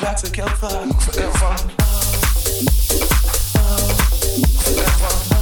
back to forever. Forever. forever.